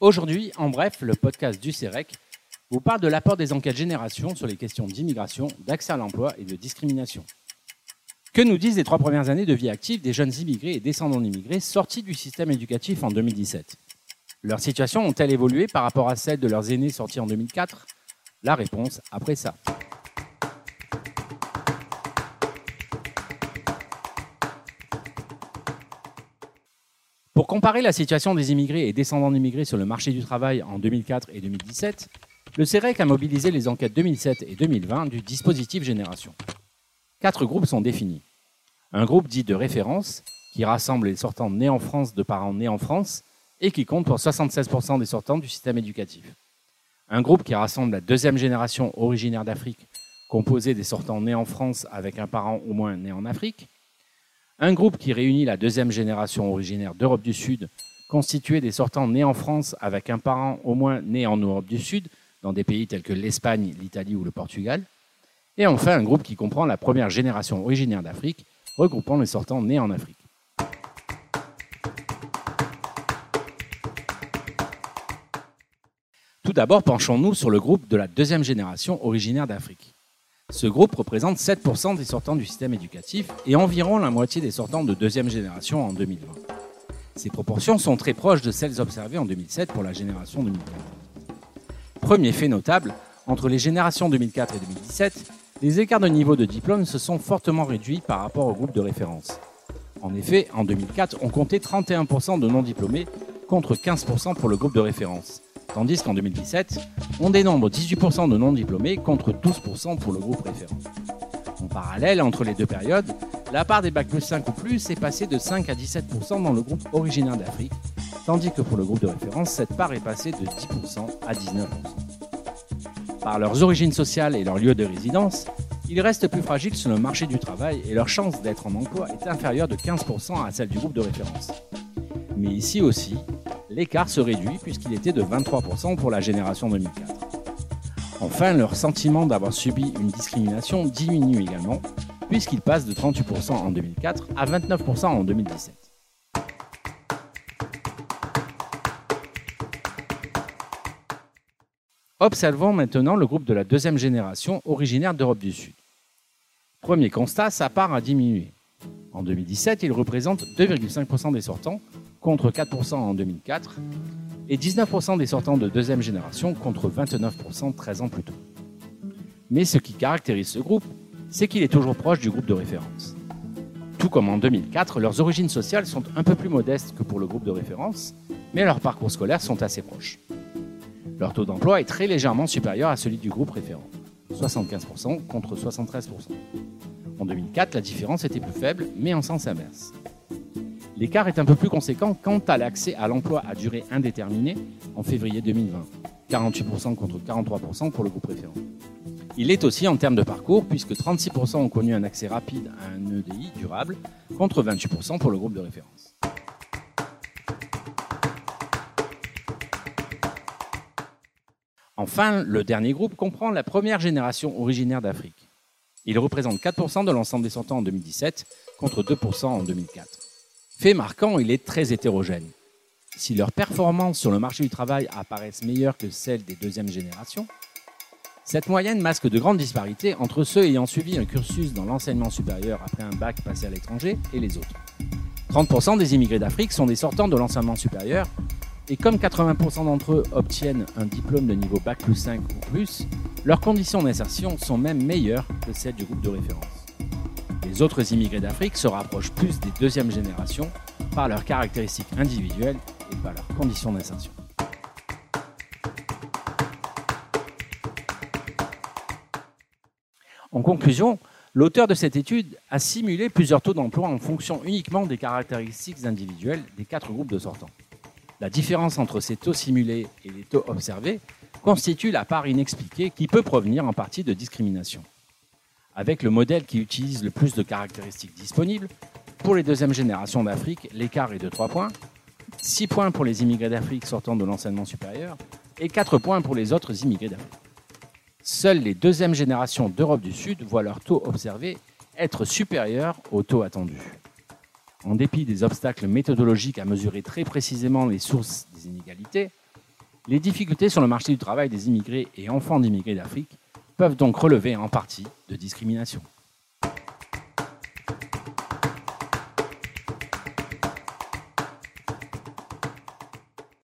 Aujourd'hui, en bref, le podcast du CEREC vous parle de l'apport des enquêtes génération sur les questions d'immigration, d'accès à l'emploi et de discrimination. Que nous disent les trois premières années de vie active des jeunes immigrés et descendants d'immigrés sortis du système éducatif en 2017 Leurs situations ont-elles évolué par rapport à celles de leurs aînés sortis en 2004 La réponse après ça. Comparer la situation des immigrés et descendants d'immigrés sur le marché du travail en 2004 et 2017, le CEREC a mobilisé les enquêtes 2007 et 2020 du dispositif Génération. Quatre groupes sont définis. Un groupe dit de référence, qui rassemble les sortants nés en France de parents nés en France et qui compte pour 76% des sortants du système éducatif. Un groupe qui rassemble la deuxième génération originaire d'Afrique, composée des sortants nés en France avec un parent au moins né en Afrique un groupe qui réunit la deuxième génération originaire d'Europe du Sud, constitué des sortants nés en France avec un parent au moins né en Europe du Sud, dans des pays tels que l'Espagne, l'Italie ou le Portugal. Et enfin, un groupe qui comprend la première génération originaire d'Afrique, regroupant les sortants nés en Afrique. Tout d'abord, penchons-nous sur le groupe de la deuxième génération originaire d'Afrique. Ce groupe représente 7% des sortants du système éducatif et environ la moitié des sortants de deuxième génération en 2020. Ces proportions sont très proches de celles observées en 2007 pour la génération 2004. Premier fait notable, entre les générations 2004 et 2017, les écarts de niveau de diplôme se sont fortement réduits par rapport au groupe de référence. En effet, en 2004, on comptait 31% de non-diplômés contre 15% pour le groupe de référence, tandis qu'en 2017, on dénombre 18% de non-diplômés contre 12% pour le groupe référent. En parallèle, entre les deux périodes, la part des bacs plus 5 ou plus est passée de 5 à 17% dans le groupe originaire d'Afrique, tandis que pour le groupe de référence, cette part est passée de 10% à 19%. Par leurs origines sociales et leur lieu de résidence, ils restent plus fragiles sur le marché du travail et leur chance d'être en emploi est inférieure de 15% à celle du groupe de référence. Mais ici aussi, l'écart se réduit puisqu'il était de 23% pour la génération 2004. Enfin, leur sentiment d'avoir subi une discrimination diminue également, puisqu'il passe de 38% en 2004 à 29% en 2017. Observons maintenant le groupe de la deuxième génération originaire d'Europe du Sud. Premier constat, sa part a diminué. En 2017, il représente 2,5% des sortants, contre 4% en 2004, et 19% des sortants de deuxième génération contre 29% 13 ans plus tôt. Mais ce qui caractérise ce groupe, c'est qu'il est toujours proche du groupe de référence. Tout comme en 2004, leurs origines sociales sont un peu plus modestes que pour le groupe de référence, mais leurs parcours scolaires sont assez proches. Leur taux d'emploi est très légèrement supérieur à celui du groupe référent, 75% contre 73%. En 2004, la différence était plus faible, mais en sens inverse. L'écart est un peu plus conséquent quant à l'accès à l'emploi à durée indéterminée en février 2020, 48% contre 43% pour le groupe référent. Il est aussi en termes de parcours, puisque 36% ont connu un accès rapide à un EDI durable, contre 28% pour le groupe de référence. Enfin, le dernier groupe comprend la première génération originaire d'Afrique. Il représente 4% de l'ensemble des sortants en 2017 contre 2% en 2004. Fait marquant, il est très hétérogène. Si leurs performances sur le marché du travail apparaissent meilleures que celles des deuxièmes générations, cette moyenne masque de grandes disparités entre ceux ayant suivi un cursus dans l'enseignement supérieur après un bac passé à l'étranger et les autres. 30% des immigrés d'Afrique sont des sortants de l'enseignement supérieur et comme 80% d'entre eux obtiennent un diplôme de niveau Bac plus 5 ou plus, leurs conditions d'insertion sont même meilleures que celles du groupe de référence. Les autres immigrés d'Afrique se rapprochent plus des deuxièmes générations par leurs caractéristiques individuelles et par leurs conditions d'insertion. En conclusion, l'auteur de cette étude a simulé plusieurs taux d'emploi en fonction uniquement des caractéristiques individuelles des quatre groupes de sortants. La différence entre ces taux simulés et les taux observés constitue la part inexpliquée qui peut provenir en partie de discrimination. Avec le modèle qui utilise le plus de caractéristiques disponibles, pour les deuxièmes générations d'Afrique, l'écart est de 3 points, 6 points pour les immigrés d'Afrique sortant de l'enseignement supérieur et 4 points pour les autres immigrés d'Afrique. Seules les deuxièmes générations d'Europe du Sud voient leur taux observé être supérieur au taux attendu. En dépit des obstacles méthodologiques à mesurer très précisément les sources des inégalités, Les difficultés sur le marché du travail des immigrés et enfants d'immigrés d'Afrique peuvent donc relever en partie de discrimination.